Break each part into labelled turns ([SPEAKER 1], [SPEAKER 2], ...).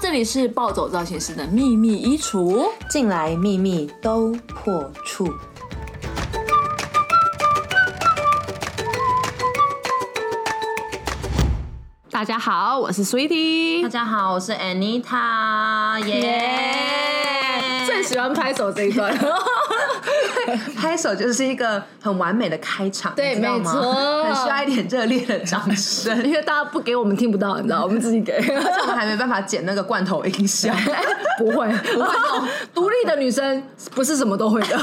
[SPEAKER 1] 这里是暴走造型师的秘密衣橱，
[SPEAKER 2] 进来秘密都破处。
[SPEAKER 1] 大家好，我是 Sweetie，
[SPEAKER 2] 大家好，我是 Anita，耶！
[SPEAKER 1] 最喜欢拍手这一段。
[SPEAKER 2] 拍手就是一个很完美的开场，
[SPEAKER 1] 对，没错，
[SPEAKER 2] 很需要一点热烈的掌声，
[SPEAKER 1] 因为大家不给我们听不到，你知道，我们自己给，而
[SPEAKER 2] 且我们还没办法剪那个罐头音效，
[SPEAKER 1] 不会，不会，独立的女生不是什么都会的。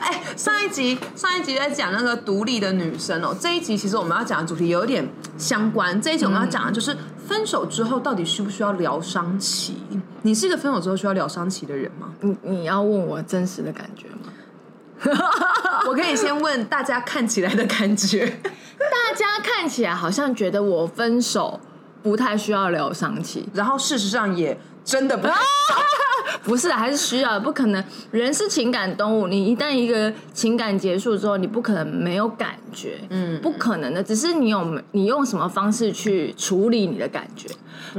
[SPEAKER 2] 哎，上一集上一集在讲那个独立的女生哦，这一集其实我们要讲的主题有点相关，这一集我们要讲的就是分手之后到底需不需要疗伤期？你是一个分手之后需要疗伤期的人吗？
[SPEAKER 1] 你你要问我真实的感觉吗？
[SPEAKER 2] 我可以先问大家看起来的感觉。
[SPEAKER 1] 大家看起来好像觉得我分手不太需要疗伤期，
[SPEAKER 2] 然后事实上也真的不
[SPEAKER 1] 不是，还是需要。不可能，人是情感动物，你一旦一个情感结束之后，你不可能没有感觉，嗯，不可能的。只是你有你用什么方式去处理你的感觉。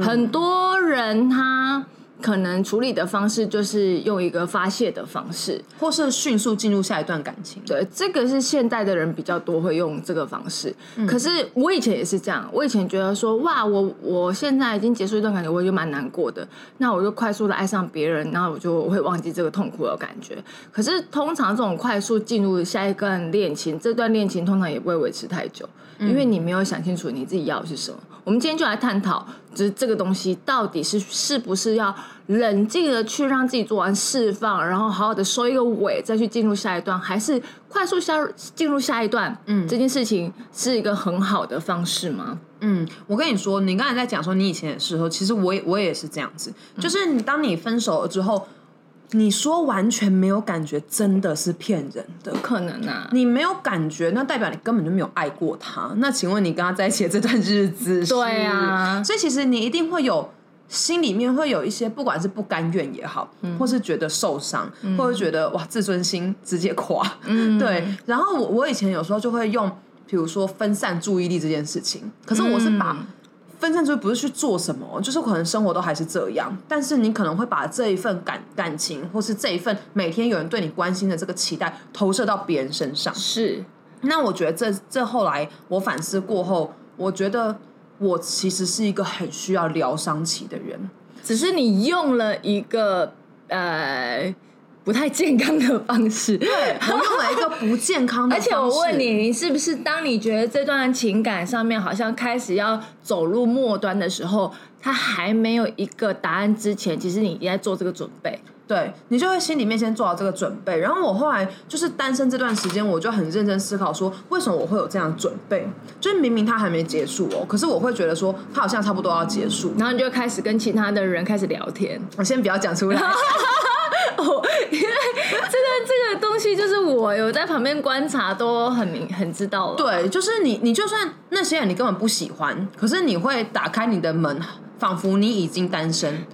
[SPEAKER 1] 很多人他。可能处理的方式就是用一个发泄的方式，
[SPEAKER 2] 或是迅速进入下一段感情。
[SPEAKER 1] 对，这个是现代的人比较多会用这个方式。可是我以前也是这样，我以前觉得说，哇，我我现在已经结束一段感情，我就蛮难过的，那我就快速的爱上别人，然后我就会忘记这个痛苦的感觉。可是通常这种快速进入下一段恋情，这段恋情通常也不会维持太久，因为你没有想清楚你自己要的是什么。我们今天就来探讨，就是这个东西到底是是不是要冷静的去让自己做完释放，然后好好的收一个尾，再去进入下一段，还是快速下进入下一段？嗯，这件事情是一个很好的方式吗？
[SPEAKER 2] 嗯，我跟你说，你刚才在讲说你以前的时候，其实我也我也是这样子，就是你当你分手了之后。你说完全没有感觉，真的是骗人的，
[SPEAKER 1] 不可能啊！
[SPEAKER 2] 你没有感觉，那代表你根本就没有爱过他。那请问你跟他在一起的这段日子，
[SPEAKER 1] 对啊，
[SPEAKER 2] 所以其实你一定会有心里面会有一些，不管是不甘愿也好，或是觉得受伤，或者觉得哇自尊心直接垮，嗯，对。然后我我以前有时候就会用，比如说分散注意力这件事情，可是我是把。分散出去不是去做什么，就是可能生活都还是这样，但是你可能会把这一份感感情，或是这一份每天有人对你关心的这个期待，投射到别人身上。
[SPEAKER 1] 是，
[SPEAKER 2] 那我觉得这这后来我反思过后，我觉得我其实是一个很需要疗伤期的人，
[SPEAKER 1] 只是你用了一个呃。不太健康的方式，
[SPEAKER 2] 对我用了一个不健康的。
[SPEAKER 1] 而且我问你，你是不是当你觉得这段情感上面好像开始要走入末端的时候，他还没有一个答案之前，其实你已经在做这个准备？
[SPEAKER 2] 对你就会心里面先做好这个准备。然后我后来就是单身这段时间，我就很认真思考说，为什么我会有这样准备？就是明明他还没结束哦，可是我会觉得说，他好像差不多要结束，
[SPEAKER 1] 然后你就开始跟其他的人开始聊天。
[SPEAKER 2] 我先不要讲出来。
[SPEAKER 1] 哦，因为这个这个东西就是我有在旁边观察，都很明很知道了。
[SPEAKER 2] 对，就是你，你就算那些人你根本不喜欢，可是你会打开你的门，仿佛你已经单身，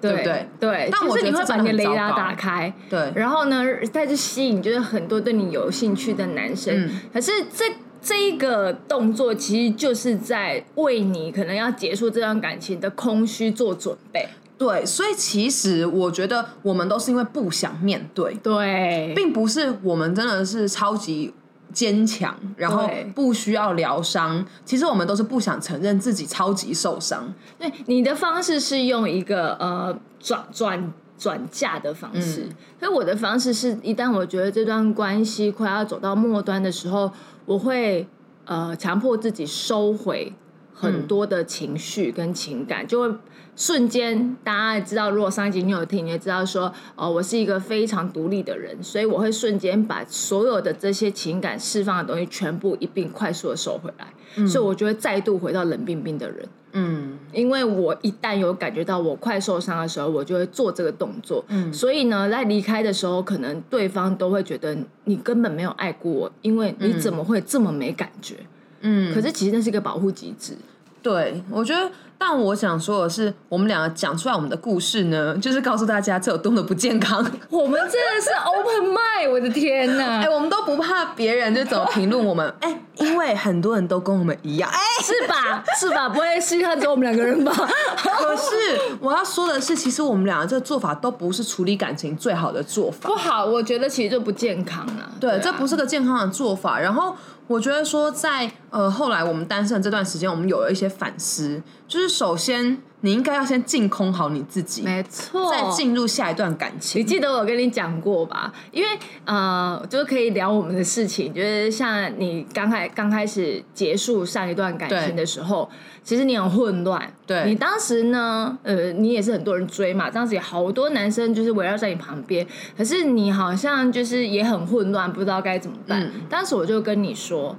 [SPEAKER 2] 对不对？
[SPEAKER 1] 对。
[SPEAKER 2] 但我觉得
[SPEAKER 1] 你会把你的雷达打开，
[SPEAKER 2] 对。
[SPEAKER 1] 然后呢，再去吸引就是很多对你有兴趣的男生。可是这这一个动作，其实就是在为你可能要结束这段感情的空虚做准备。
[SPEAKER 2] 对，所以其实我觉得我们都是因为不想面对，
[SPEAKER 1] 对，
[SPEAKER 2] 并不是我们真的是超级坚强，然后不需要疗伤。其实我们都是不想承认自己超级受伤。
[SPEAKER 1] 对，你的方式是用一个呃转转转嫁的方式，所以我的方式是一旦我觉得这段关系快要走到末端的时候，我会呃强迫自己收回很多的情绪跟情感，就会。瞬间，大家也知道，如果上一集你有听，你也知道说，哦，我是一个非常独立的人，所以我会瞬间把所有的这些情感释放的东西全部一并快速的收回来，所以我就会再度回到冷冰冰的人。嗯，因为我一旦有感觉到我快受伤的时候，我就会做这个动作。嗯，所以呢，在离开的时候，可能对方都会觉得你根本没有爱过我，因为你怎么会这么没感觉？嗯，可是其实那是一个保护机制。
[SPEAKER 2] 对，我觉得，但我想说的是，我们两个讲出来我们的故事呢，就是告诉大家这有多么不健康。
[SPEAKER 1] 我们真的是 open mind，我的天哪！
[SPEAKER 2] 哎，我们都不怕别人就怎么评论我们，哎，因为很多人都跟我们一样，哎，
[SPEAKER 1] 是吧？是吧？不会是看只有我们两个人吧？
[SPEAKER 2] 可是我要说的是，其实我们两个这个做法都不是处理感情最好的做法，
[SPEAKER 1] 不好，我觉得其实就不健康啊。
[SPEAKER 2] 对，这不是个健康的做法。然后。我觉得说，在呃后来我们单身的这段时间，我们有了一些反思，就是首先你应该要先净空好你自己，
[SPEAKER 1] 没错，
[SPEAKER 2] 再进入下一段感情。
[SPEAKER 1] 你记得我跟你讲过吧？因为呃，就是可以聊我们的事情，就是像你刚开刚开始结束上一段感情的时候。其实你很混乱，
[SPEAKER 2] 对
[SPEAKER 1] 你当时呢，呃，你也是很多人追嘛，当时也好多男生就是围绕在你旁边，可是你好像就是也很混乱，不知道该怎么办。当时我就跟你说，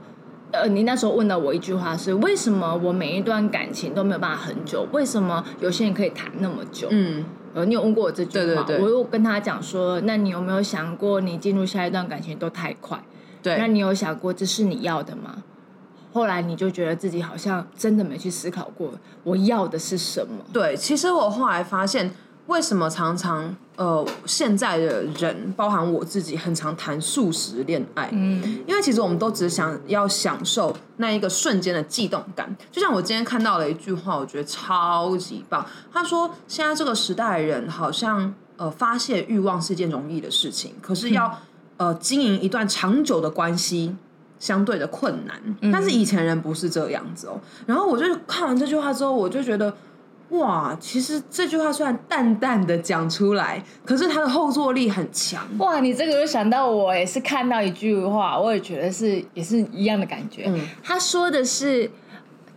[SPEAKER 1] 呃，你那时候问到我一句话是：为什么我每一段感情都没有办法很久？为什么有些人可以谈那么久？嗯，呃，你有问过我这句
[SPEAKER 2] 话？
[SPEAKER 1] 我又跟他讲说，那你有没有想过，你进入下一段感情都太快？
[SPEAKER 2] 对，
[SPEAKER 1] 那你有想过这是你要的吗？后来你就觉得自己好像真的没去思考过我要的是什么？
[SPEAKER 2] 对，其实我后来发现，为什么常常呃现在的人，包含我自己，很常谈素食恋爱，嗯，因为其实我们都只想要享受那一个瞬间的悸动感。就像我今天看到了一句话，我觉得超级棒。他说，现在这个时代的人好像呃发泄欲望是一件容易的事情，可是要呃经营一段长久的关系。相对的困难，但是以前人不是这样子哦。然后我就看完这句话之后，我就觉得，哇，其实这句话虽然淡淡的讲出来，可是它的后坐力很强。
[SPEAKER 1] 哇，你这个就想到我也是看到一句话，我也觉得是也是一样的感觉。嗯他说的是，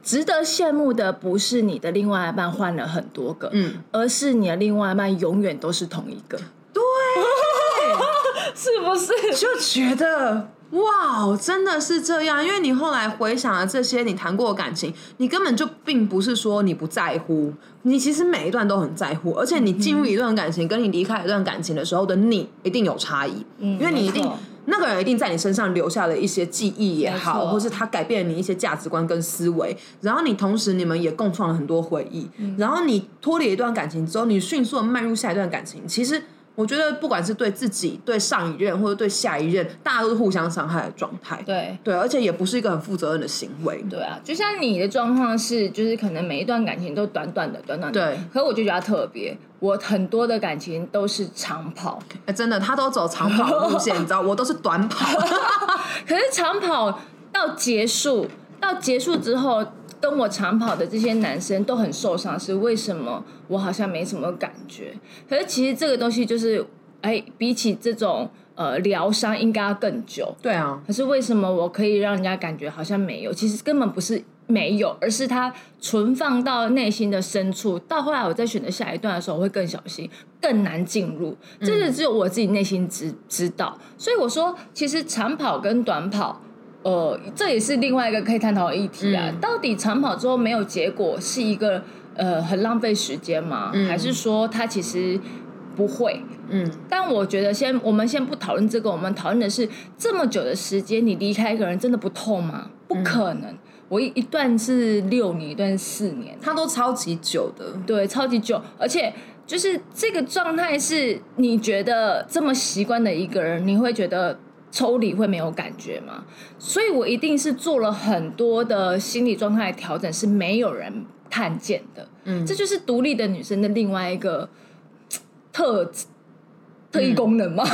[SPEAKER 1] 值得羡慕的不是你的另外一半换了很多个，嗯，而是你的另外一半永远都是同一个。
[SPEAKER 2] 对，
[SPEAKER 1] 是不是？
[SPEAKER 2] 就觉得。哇，真的是这样，因为你后来回想了这些你谈过的感情，你根本就并不是说你不在乎，你其实每一段都很在乎，而且你进入一段感情，跟你离开一段感情的时候的你一定有差异，因为你一定那个人一定在你身上留下了一些记忆也好，或是他改变了你一些价值观跟思维，然后你同时你们也共创了很多回忆，然后你脱离一段感情之后，你迅速的迈入下一段感情，其实。我觉得不管是对自己、对上一任或者对下一任，大家都是互相伤害的状态。
[SPEAKER 1] 对
[SPEAKER 2] 对，而且也不是一个很负责任的行为。
[SPEAKER 1] 对啊，就像你的状况是，就是可能每一段感情都短短的、短短的。
[SPEAKER 2] 对。
[SPEAKER 1] 可我就觉得特别，我很多的感情都是长跑。
[SPEAKER 2] 哎，真的，他都走长跑路线，你知道，我都是短跑。
[SPEAKER 1] 可是长跑到结束，到结束之后。跟我长跑的这些男生都很受伤，是为什么？我好像没什么感觉。可是其实这个东西就是，哎，比起这种呃疗伤，应该要更久。
[SPEAKER 2] 对啊。
[SPEAKER 1] 可是为什么我可以让人家感觉好像没有？其实根本不是没有，而是它存放到内心的深处。到后来我在选择下一段的时候，我会更小心，更难进入。这是只有我自己内心知知道。所以我说，其实长跑跟短跑。呃，这也是另外一个可以探讨的议题啊。到底长跑之后没有结果是一个呃很浪费时间吗？还是说他其实不会？嗯，但我觉得先我们先不讨论这个，我们讨论的是这么久的时间，你离开一个人真的不痛吗？不可能，我一一段是六年，一段是四年，
[SPEAKER 2] 他都超级久的，
[SPEAKER 1] 对，超级久，而且就是这个状态是你觉得这么习惯的一个人，你会觉得。抽离会没有感觉吗？所以我一定是做了很多的心理状态调整，是没有人看见的。嗯，这就是独立的女生的另外一个 特特异功能吗？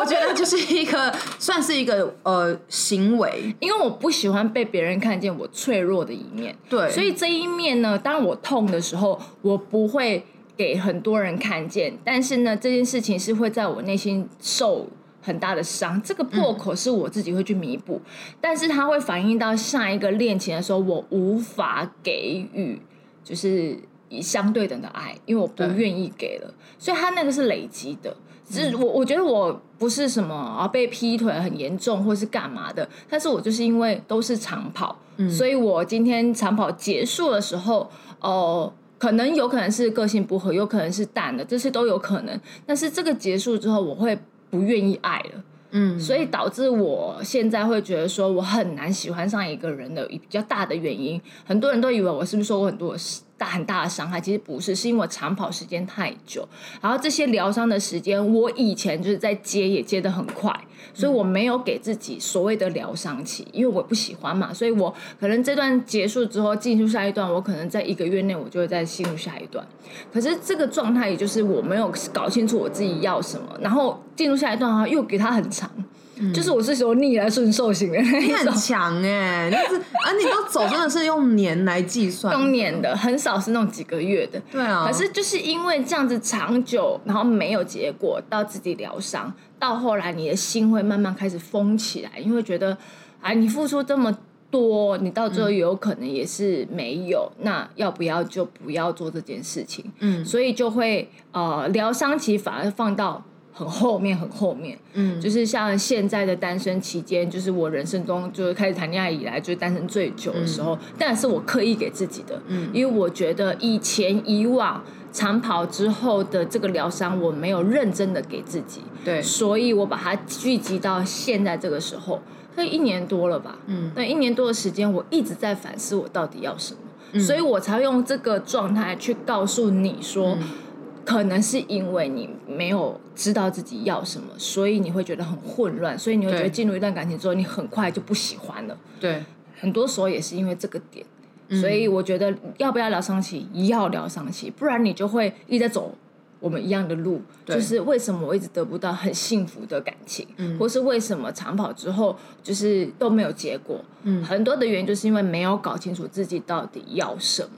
[SPEAKER 2] 我觉得就是一个 算是一个呃行为，
[SPEAKER 1] 因为我不喜欢被别人看见我脆弱的一面。
[SPEAKER 2] 对，
[SPEAKER 1] 所以这一面呢，当我痛的时候，我不会给很多人看见。但是呢，这件事情是会在我内心受。很大的伤，这个破口是我自己会去弥补，但是它会反映到下一个恋情的时候，我无法给予就是以相对等的爱，因为我不愿意给了，所以他那个是累积的。是我我觉得我不是什么啊被劈腿很严重或是干嘛的，但是我就是因为都是长跑，所以我今天长跑结束的时候，哦，可能有可能是个性不合，有可能是淡的，这些都有可能。但是这个结束之后，我会。不愿意爱了，嗯，所以导致我现在会觉得说我很难喜欢上一个人的比较大的原因，很多人都以为我是不是说过很多大很大的伤害？其实不是，是因为我长跑时间太久，然后这些疗伤的时间，我以前就是在接也接的很快，所以我没有给自己所谓的疗伤期，因为我不喜欢嘛，所以我可能这段结束之后进入下一段，我可能在一个月内我就会再进入下一段。可是这个状态也就是我没有搞清楚我自己要什么，然后进入下一段的话又给他很长。就是我是说逆来顺受型的，
[SPEAKER 2] 你很强哎，就是啊，你都走真的是用年来计算，
[SPEAKER 1] 用年的很少是那种几个月的，
[SPEAKER 2] 对啊。
[SPEAKER 1] 可是就是因为这样子长久，然后没有结果，到自己疗伤，到后来你的心会慢慢开始封起来，因为觉得啊，你付出这么多，你到最后有可能也是没有，那要不要就不要做这件事情？嗯，所以就会呃疗伤期反而放到。很后面，很后面，嗯，就是像现在的单身期间，就是我人生中就是开始谈恋爱以来，就是单身最久的时候，但是我刻意给自己的，嗯，因为我觉得以前以往长跑之后的这个疗伤，我没有认真的给自己，
[SPEAKER 2] 对，
[SPEAKER 1] 所以我把它聚集到现在这个时候，所以一年多了吧，嗯，那一年多的时间，我一直在反思我到底要什么，所以我才用这个状态去告诉你说。可能是因为你没有知道自己要什么，所以你会觉得很混乱，所以你会觉得进入一段感情之后，你很快就不喜欢了。
[SPEAKER 2] 对，
[SPEAKER 1] 很多时候也是因为这个点，所以我觉得要不要疗伤期，要疗伤期，不然你就会一直在走我们一样的路。就是为什么我一直得不到很幸福的感情，或是为什么长跑之后就是都没有结果？嗯，很多的原因就是因为没有搞清楚自己到底要什么。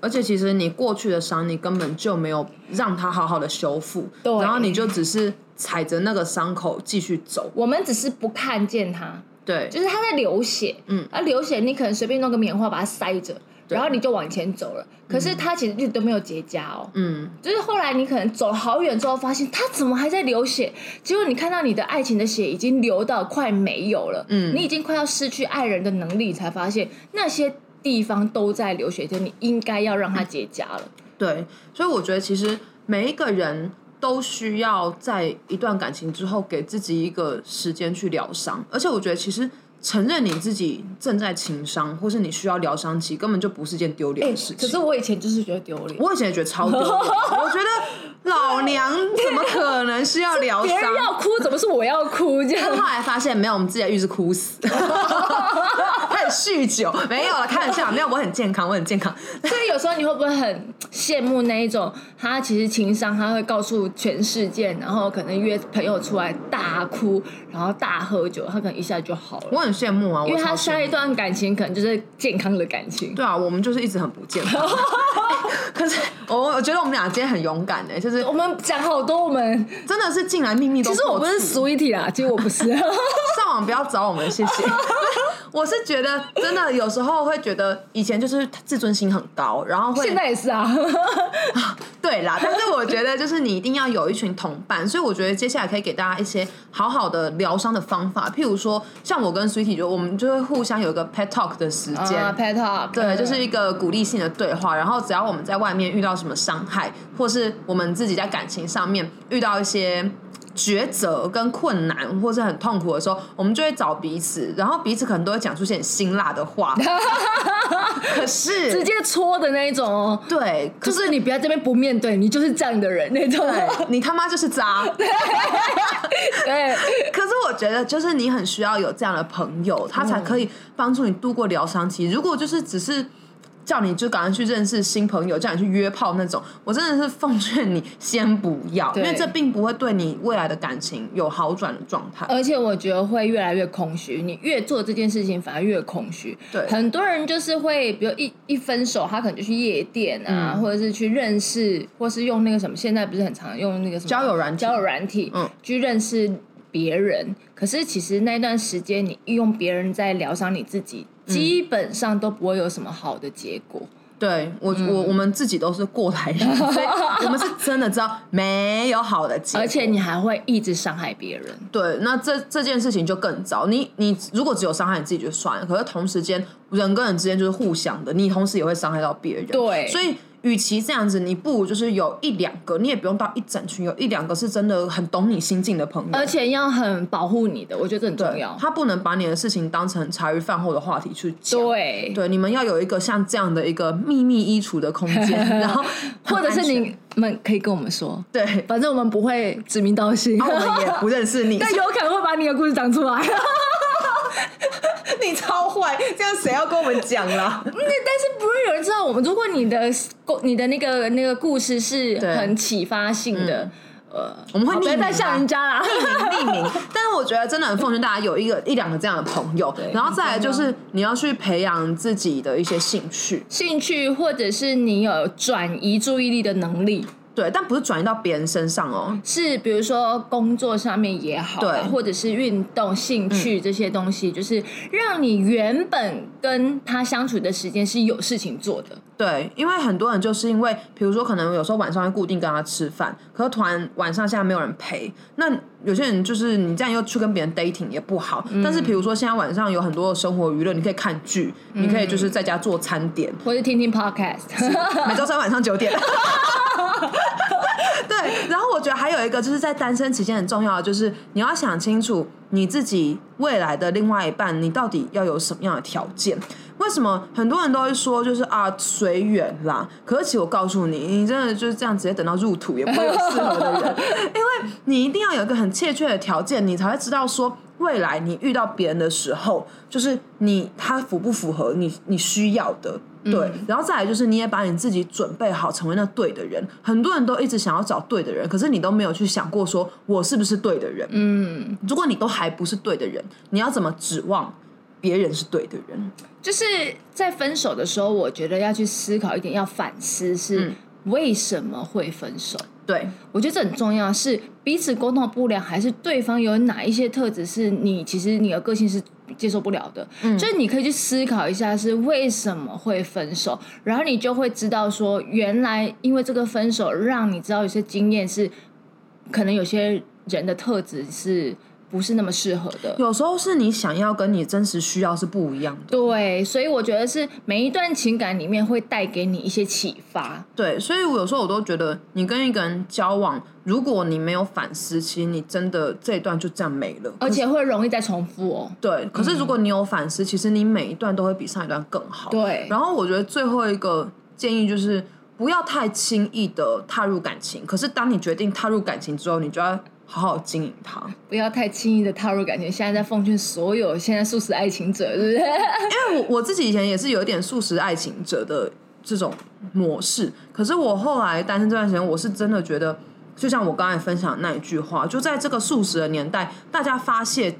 [SPEAKER 2] 而且其实你过去的伤，你根本就没有让它好好的修复，然后你就只是踩着那个伤口继续走。
[SPEAKER 1] 我们只是不看见它，
[SPEAKER 2] 对，
[SPEAKER 1] 就是它在流血，嗯，而流血你可能随便弄个棉花把它塞着，然后你就往前走了。可是它其实一直都没有结痂哦，嗯，就是后来你可能走好远之后，发现它怎么还在流血？结果你看到你的爱情的血已经流到快没有了，嗯，你已经快要失去爱人的能力，才发现那些。地方都在流血，就你应该要让它结痂了。
[SPEAKER 2] 对，所以我觉得其实每一个人都需要在一段感情之后给自己一个时间去疗伤，而且我觉得其实承认你自己正在情伤，或是你需要疗伤期，根本就不是件丢脸的事情。可
[SPEAKER 1] 是我以前就是觉得丢脸，
[SPEAKER 2] 我以前也觉得超丢脸。我觉得老娘怎么可能是要疗伤？别
[SPEAKER 1] 人要哭，怎么是我要哭？这样
[SPEAKER 2] 后来发现没有，我们自己的浴室哭死。酗酒没有了，开玩笑，没有，我很健康，我很健康。
[SPEAKER 1] 所以有时候你会不会很羡慕那一种？他其实情商，他会告诉全世界，然后可能约朋友出来大哭，然后大喝酒，他可能一下就好了。
[SPEAKER 2] 我很羡慕啊，
[SPEAKER 1] 因为他下一段感情可能就是健康的感情。
[SPEAKER 2] 对啊，我们就是一直很不健康。可是我我觉得我们俩今天很勇敢的，就是
[SPEAKER 1] 我们讲好多，我们
[SPEAKER 2] 真的是进来秘密都。
[SPEAKER 1] 其实我不是 sweetie 啦，其实我不是。
[SPEAKER 2] 上网不要找我们，谢谢。我是觉得真的有时候会觉得以前就是自尊心很高，然后会
[SPEAKER 1] 现在也是啊，
[SPEAKER 2] 对啦。但是我觉得就是你一定要有一群同伴，所以我觉得接下来可以给大家一些好好的疗伤的方法，譬如说像我跟 Sweetie 就我们就会互相有一个 pet talk 的时间
[SPEAKER 1] ，pet talk
[SPEAKER 2] 对，就是一个鼓励性的对话。然后只要我们在外面遇到什么伤害，或是我们自己在感情上面遇到一些。抉择跟困难，或是很痛苦的时候，我们就会找彼此，然后彼此可能都会讲出些辛辣的话。可是
[SPEAKER 1] 直接戳的那一种哦，
[SPEAKER 2] 对，
[SPEAKER 1] 就是你不要这边不面对，你就是这样的人那种，
[SPEAKER 2] 你他妈就是渣。
[SPEAKER 1] 对，
[SPEAKER 2] 可是我觉得，就是你很需要有这样的朋友，他才可以帮助你度过疗伤期。如果就是只是。叫你就赶快去认识新朋友，叫你去约炮那种，我真的是奉劝你先不要，因为这并不会对你未来的感情有好转的状态。
[SPEAKER 1] 而且我觉得会越来越空虚，你越做这件事情反而越空虚。
[SPEAKER 2] 对，
[SPEAKER 1] 很多人就是会，比如一一分手，他可能就去夜店啊，或者是去认识，或是用那个什么，现在不是很常用那个什么
[SPEAKER 2] 交友软
[SPEAKER 1] 交友软体，嗯，去认识别人。可是其实那段时间，你用别人在疗伤你自己。基本上都不会有什么好的结果。
[SPEAKER 2] 对我，我我们自己都是过来人，所以我们是真的知道没有好的结果，
[SPEAKER 1] 而且你还会一直伤害别人。
[SPEAKER 2] 对，那这这件事情就更糟。你你如果只有伤害你自己就算了，可是同时间人跟人之间就是互相的，你同时也会伤害到别人。
[SPEAKER 1] 对，
[SPEAKER 2] 所以与其这样子，你不如就是有一两个，你也不用到一整群，有一两个是真的很懂你心境的朋友，
[SPEAKER 1] 而且要很保护你的，我觉得这很重要。
[SPEAKER 2] 他不能把你的事情当成茶余饭后的话题去讲。
[SPEAKER 1] 对
[SPEAKER 2] 对，你们要有一个像这样的一个秘密衣橱的空间，然后
[SPEAKER 1] 或者是你们可以跟我们说，
[SPEAKER 2] 对，
[SPEAKER 1] 反正我们不会指名道姓，
[SPEAKER 2] 我们也不认识你，
[SPEAKER 1] 但有可能会把你的故事讲出来。
[SPEAKER 2] 你超坏，这样谁要跟我们讲啦？
[SPEAKER 1] 那 但是不会有人知道我们。如果你的你的那个那个故事是很启发性的，呃，
[SPEAKER 2] 我们会匿名
[SPEAKER 1] 再吓人家啦，
[SPEAKER 2] 匿名匿名。但是我觉得真的很奉劝大家有一个一两个这样的朋友，然后再来就是你要去培养自己的一些兴趣，
[SPEAKER 1] 兴趣或者是你有转移注意力的能力。
[SPEAKER 2] 对，但不是转移到别人身上哦，
[SPEAKER 1] 是比如说工作上面也好，
[SPEAKER 2] 对，
[SPEAKER 1] 或者是运动、兴趣这些东西，就是让你原本跟他相处的时间是有事情做的。
[SPEAKER 2] 对，因为很多人就是因为，比如说可能有时候晚上会固定跟他吃饭，可是突然晚上现在没有人陪，那有些人就是你这样又去跟别人 dating 也不好。但是比如说现在晚上有很多的生活娱乐，你可以看剧，你可以就是在家做餐点，
[SPEAKER 1] 或者听听 podcast，
[SPEAKER 2] 每周三晚上九点。对，然后我觉得还有一个就是在单身期间很重要的，就是你要想清楚你自己未来的另外一半，你到底要有什么样的条件？为什么很多人都会说就是啊随缘啦？可是其实我告诉你，你真的就是这样直接等到入土也不会有适合的人，因为你一定要有一个很切确的条件，你才会知道说未来你遇到别人的时候，就是你他符不符合你你需要的。对，然后再来就是你也把你自己准备好成为那对的人。很多人都一直想要找对的人，可是你都没有去想过说我是不是对的人。嗯，如果你都还不是对的人，你要怎么指望别人是对的人？
[SPEAKER 1] 就是在分手的时候，我觉得要去思考一点，要反思是为什么会分手。
[SPEAKER 2] 对，
[SPEAKER 1] 我觉得这很重要，是彼此沟通不良，还是对方有哪一些特质是你其实你的个性是接受不了的？嗯，就是你可以去思考一下是为什么会分手，然后你就会知道说，原来因为这个分手，让你知道有些经验是，可能有些人的特质是。不是那么适合的，
[SPEAKER 2] 有时候是你想要跟你真实需要是不一样的。
[SPEAKER 1] 对，所以我觉得是每一段情感里面会带给你一些启发。
[SPEAKER 2] 对，所以我有时候我都觉得，你跟一个人交往，如果你没有反思，其实你真的这一段就这样没了，
[SPEAKER 1] 而且会容易再重复哦。
[SPEAKER 2] 对，可是如果你有反思，其实你每一段都会比上一段更好。
[SPEAKER 1] 对，
[SPEAKER 2] 然后我觉得最后一个建议就是不要太轻易的踏入感情，可是当你决定踏入感情之后，你就要。好好经营它，
[SPEAKER 1] 不要太轻易的踏入感情。现在在奉劝所有现在素食爱情者，是不是？因
[SPEAKER 2] 为我我自己以前也是有一点素食爱情者的这种模式，可是我后来单身这段时间，我是真的觉得，就像我刚才分享的那一句话，就在这个素食的年代，大家发泄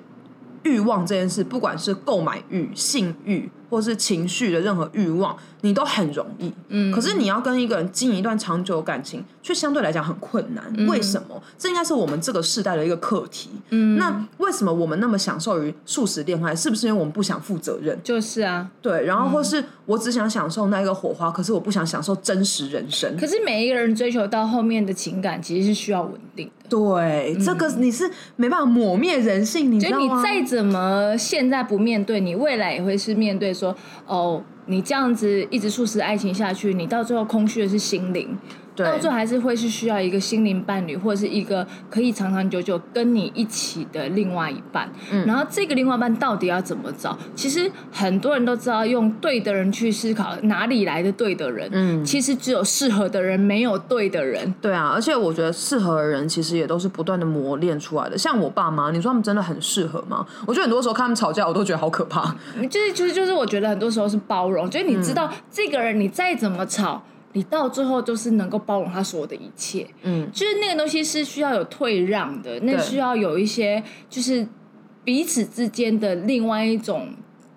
[SPEAKER 2] 欲望这件事，不管是购买欲、性欲，或是情绪的任何欲望。你都很容易，嗯，可是你要跟一个人经营一段长久感情，却相对来讲很困难。为什么？这应该是我们这个世代的一个课题。嗯，那为什么我们那么享受于素食恋爱？是不是因为我们不想负责任？
[SPEAKER 1] 就是啊，
[SPEAKER 2] 对。然后或是我只想享受那一个火花，可是我不想享受真实人生。
[SPEAKER 1] 可是每一个人追求到后面的情感，其实是需要稳定的。
[SPEAKER 2] 对，这个你是没办法抹灭人性，你知道
[SPEAKER 1] 吗？你再怎么现在不面对，你未来也会是面对说哦。你这样子一直促使爱情下去，你到最后空虚的是心灵。到最后还是会是需要一个心灵伴侣，或者是一个可以长长久久跟你一起的另外一半。嗯，然后这个另外一半到底要怎么找？其实很多人都知道，用对的人去思考哪里来的对的人。嗯，其实只有适合的人，没有对的人。
[SPEAKER 2] 对啊，而且我觉得适合的人其实也都是不断的磨练出来的。像我爸妈，你说他们真的很适合吗？我觉得很多时候看他们吵架，我都觉得好可怕。
[SPEAKER 1] 就是就是就是，我觉得很多时候是包容，就是你知道这个人，你再怎么吵。你到最后就是能够包容他所有的一切，嗯，就是那个东西是需要有退让的，那需要有一些就是彼此之间的另外一种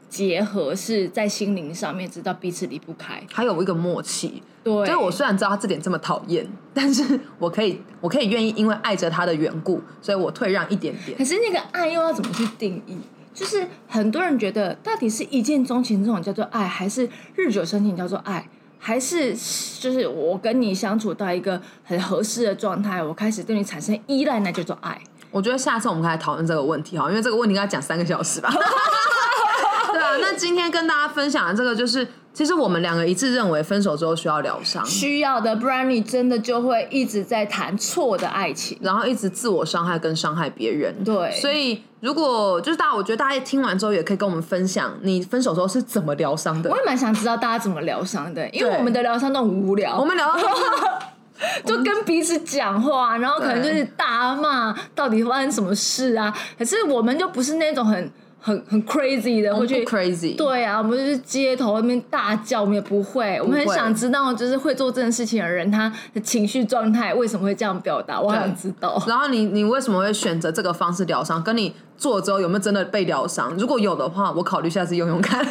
[SPEAKER 1] 结合，是在心灵上面知道彼此离不开，
[SPEAKER 2] 还有一个默契。
[SPEAKER 1] 对，
[SPEAKER 2] 就是我虽然知道他这点这么讨厌，但是我可以，我可以愿意因为爱着他的缘故，所以我退让一点点。
[SPEAKER 1] 可是那个爱又要怎么去定义？就是很多人觉得，到底是一见钟情这种叫做爱，还是日久生情叫做爱？还是就是我跟你相处到一个很合适的状态，我开始对你产生依赖，那叫做爱。
[SPEAKER 2] 我觉得下次我们可以讨论这个问题哈，因为这个问题应该讲三个小时吧。对啊，那今天跟大家分享的这个就是其实我们两个一致认为，分手之后需要疗伤，
[SPEAKER 1] 需要的，不然你真的就会一直在谈错的爱情，
[SPEAKER 2] 然后一直自我伤害跟伤害别人。
[SPEAKER 1] 对，
[SPEAKER 2] 所以如果就是大家，我觉得大家听完之后也可以跟我们分享，你分手之后是怎么疗伤的。
[SPEAKER 1] 我也蛮想知道大家怎么疗伤的，因为我们的疗伤都很无聊，
[SPEAKER 2] 我们聊到
[SPEAKER 1] 就跟彼此讲话，然后可能就是大骂到底发生什么事啊。可是我们就不是那种很很很 crazy 的，会去
[SPEAKER 2] 不 crazy，
[SPEAKER 1] 对啊，我们就是街头那边大叫，我们也不会。我们很想知道，就是会做这件事情的人，他的情绪状态为什么会这样表达？我想知道。
[SPEAKER 2] 然后你你为什么会选择这个方式疗伤？跟你做了之后有没有真的被疗伤？如果有的话，我考虑下次用用看。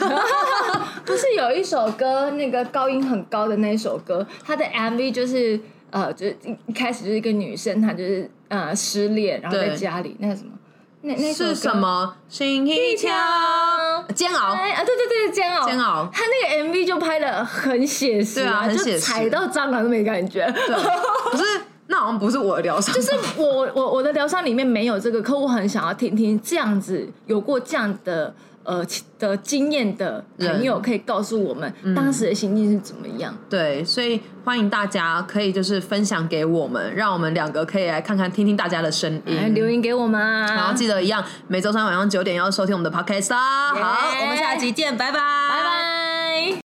[SPEAKER 1] 不是有一首歌，那个高音很高的那首歌，它的 MV 就是呃，就是一一开始就是一个女生，她就是呃失恋，然后在家里，那个什么，那那
[SPEAKER 2] 是什？么？心一跳，煎熬。
[SPEAKER 1] 哎啊，对对对，煎熬，
[SPEAKER 2] 煎熬
[SPEAKER 1] 他那个 MV 就拍的很写实
[SPEAKER 2] 对啊很写实
[SPEAKER 1] 就踩到蟑螂都没感觉。
[SPEAKER 2] 对，可是那好像不是我的疗伤，
[SPEAKER 1] 就是我我我的疗伤里面没有这个，可我很想要听听这样子有过这样的呃的经验的朋友，可以告诉我们当时的心境是怎么样。
[SPEAKER 2] 对，所以欢迎大家可以就是分享给我们，让我们两个可以来看看听听大家的声音。
[SPEAKER 1] 来留言给我们啊！
[SPEAKER 2] 然后记得一样，每周三晚上九点要收听我们的 podcast 啦。好我们下集见，拜拜，
[SPEAKER 1] 拜拜。